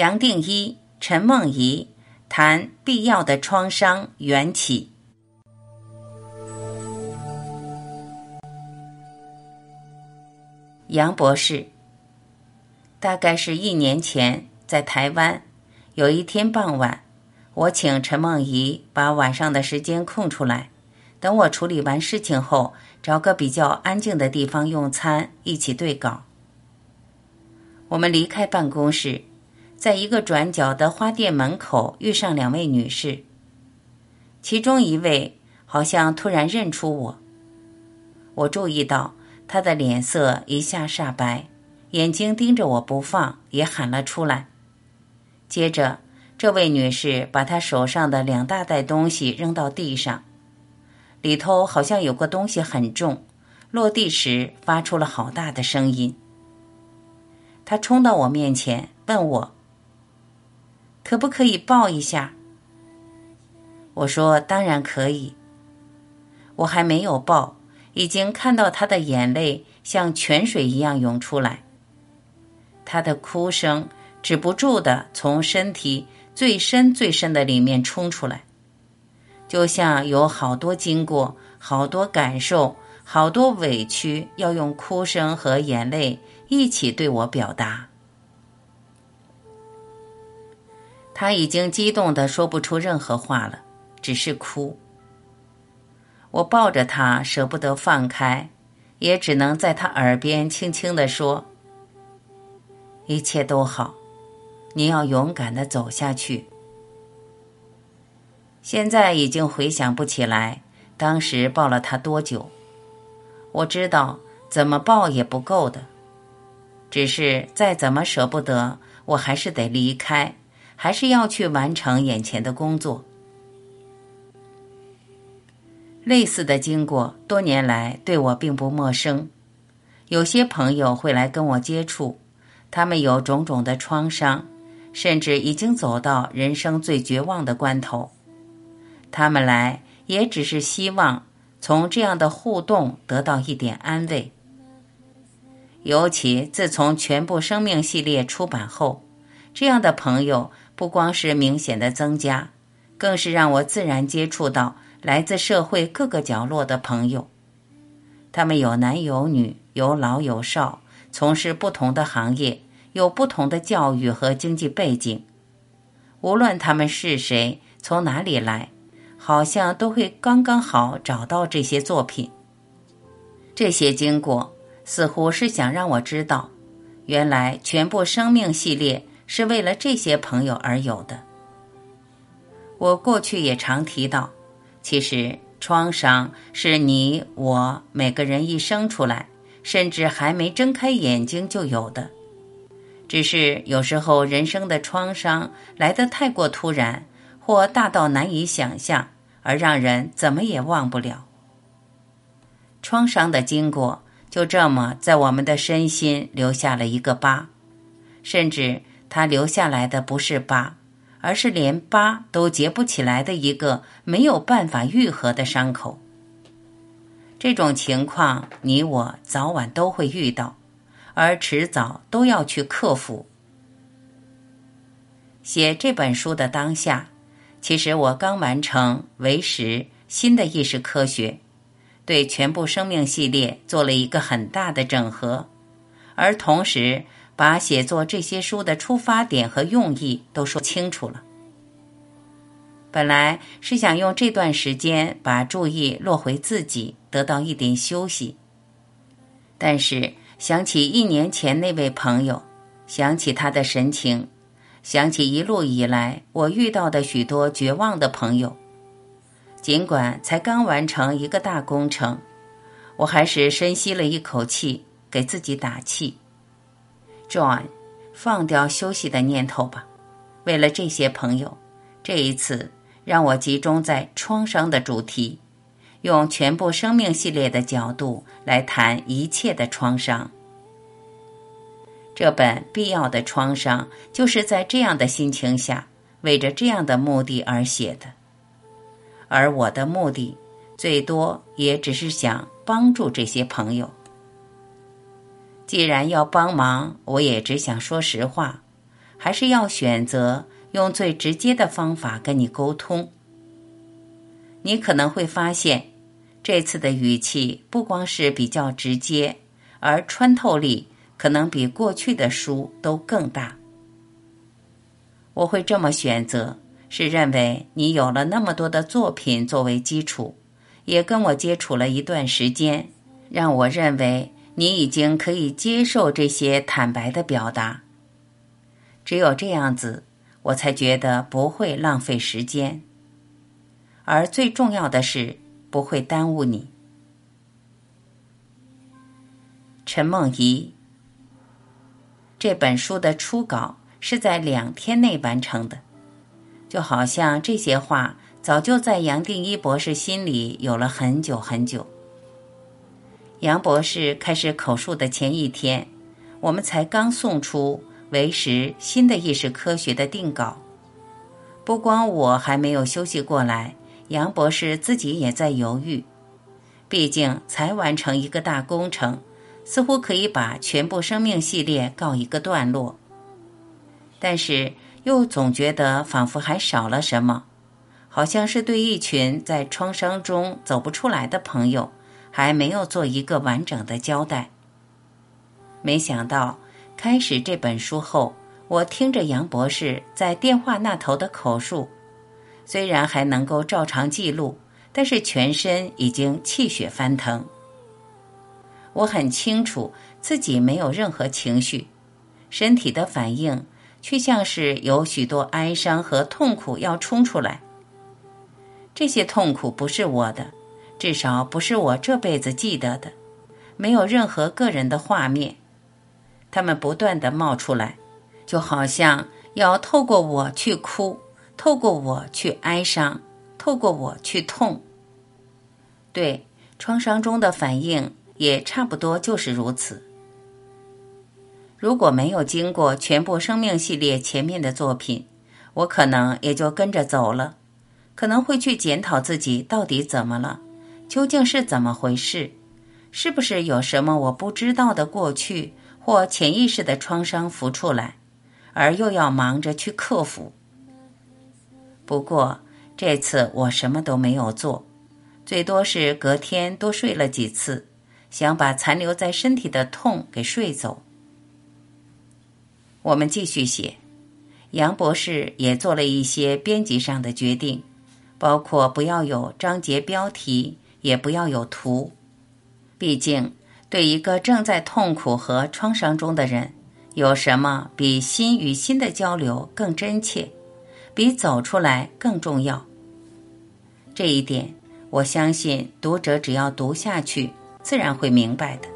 杨定一、陈梦怡谈必要的创伤缘起。杨博士，大概是一年前，在台湾，有一天傍晚，我请陈梦怡把晚上的时间空出来，等我处理完事情后，找个比较安静的地方用餐，一起对稿。我们离开办公室，在一个转角的花店门口遇上两位女士，其中一位好像突然认出我，我注意到。她的脸色一下煞白，眼睛盯着我不放，也喊了出来。接着，这位女士把她手上的两大袋东西扔到地上，里头好像有个东西很重，落地时发出了好大的声音。她冲到我面前，问我：“可不可以抱一下？”我说：“当然可以。”我还没有抱。已经看到他的眼泪像泉水一样涌出来，他的哭声止不住的从身体最深最深的里面冲出来，就像有好多经过、好多感受、好多委屈，要用哭声和眼泪一起对我表达。他已经激动的说不出任何话了，只是哭。我抱着他，舍不得放开，也只能在他耳边轻轻的说：“一切都好，你要勇敢的走下去。”现在已经回想不起来当时抱了他多久，我知道怎么抱也不够的，只是再怎么舍不得，我还是得离开，还是要去完成眼前的工作。类似的经过多年来对我并不陌生，有些朋友会来跟我接触，他们有种种的创伤，甚至已经走到人生最绝望的关头。他们来也只是希望从这样的互动得到一点安慰。尤其自从全部生命系列出版后，这样的朋友不光是明显的增加，更是让我自然接触到。来自社会各个角落的朋友，他们有男有女，有老有少，从事不同的行业，有不同的教育和经济背景。无论他们是谁，从哪里来，好像都会刚刚好找到这些作品。这些经过似乎是想让我知道，原来全部生命系列是为了这些朋友而有的。我过去也常提到。其实，创伤是你我每个人一生出来，甚至还没睁开眼睛就有的。只是有时候人生的创伤来得太过突然，或大到难以想象，而让人怎么也忘不了。创伤的经过就这么在我们的身心留下了一个疤，甚至它留下来的不是疤。而是连疤都结不起来的一个没有办法愈合的伤口。这种情况，你我早晚都会遇到，而迟早都要去克服。写这本书的当下，其实我刚完成《为实新的意识科学》，对全部生命系列做了一个很大的整合，而同时。把写作这些书的出发点和用意都说清楚了。本来是想用这段时间把注意落回自己，得到一点休息。但是想起一年前那位朋友，想起他的神情，想起一路以来我遇到的许多绝望的朋友，尽管才刚完成一个大工程，我还是深吸了一口气，给自己打气。John，放掉休息的念头吧。为了这些朋友，这一次让我集中在创伤的主题，用全部生命系列的角度来谈一切的创伤。这本必要的创伤就是在这样的心情下，为着这样的目的而写的。而我的目的，最多也只是想帮助这些朋友。既然要帮忙，我也只想说实话，还是要选择用最直接的方法跟你沟通。你可能会发现，这次的语气不光是比较直接，而穿透力可能比过去的书都更大。我会这么选择，是认为你有了那么多的作品作为基础，也跟我接触了一段时间，让我认为你已经可以接受这些坦白的表达。只有这样子，我才觉得不会浪费时间，而最重要的是不会耽误你。陈梦怡这本书的初稿。是在两天内完成的，就好像这些话早就在杨定一博士心里有了很久很久。杨博士开始口述的前一天，我们才刚送出为时新的意识科学的定稿。不光我还没有休息过来，杨博士自己也在犹豫。毕竟才完成一个大工程，似乎可以把全部生命系列告一个段落。但是又总觉得仿佛还少了什么，好像是对一群在创伤中走不出来的朋友，还没有做一个完整的交代。没想到开始这本书后，我听着杨博士在电话那头的口述，虽然还能够照常记录，但是全身已经气血翻腾。我很清楚自己没有任何情绪，身体的反应。却像是有许多哀伤和痛苦要冲出来。这些痛苦不是我的，至少不是我这辈子记得的，没有任何个人的画面。他们不断的冒出来，就好像要透过我去哭，透过我去哀伤，透过我去痛。对创伤中的反应也差不多就是如此。如果没有经过全部生命系列前面的作品，我可能也就跟着走了，可能会去检讨自己到底怎么了，究竟是怎么回事，是不是有什么我不知道的过去或潜意识的创伤浮出来，而又要忙着去克服。不过这次我什么都没有做，最多是隔天多睡了几次，想把残留在身体的痛给睡走。我们继续写，杨博士也做了一些编辑上的决定，包括不要有章节标题，也不要有图。毕竟，对一个正在痛苦和创伤中的人，有什么比心与心的交流更真切，比走出来更重要？这一点，我相信读者只要读下去，自然会明白的。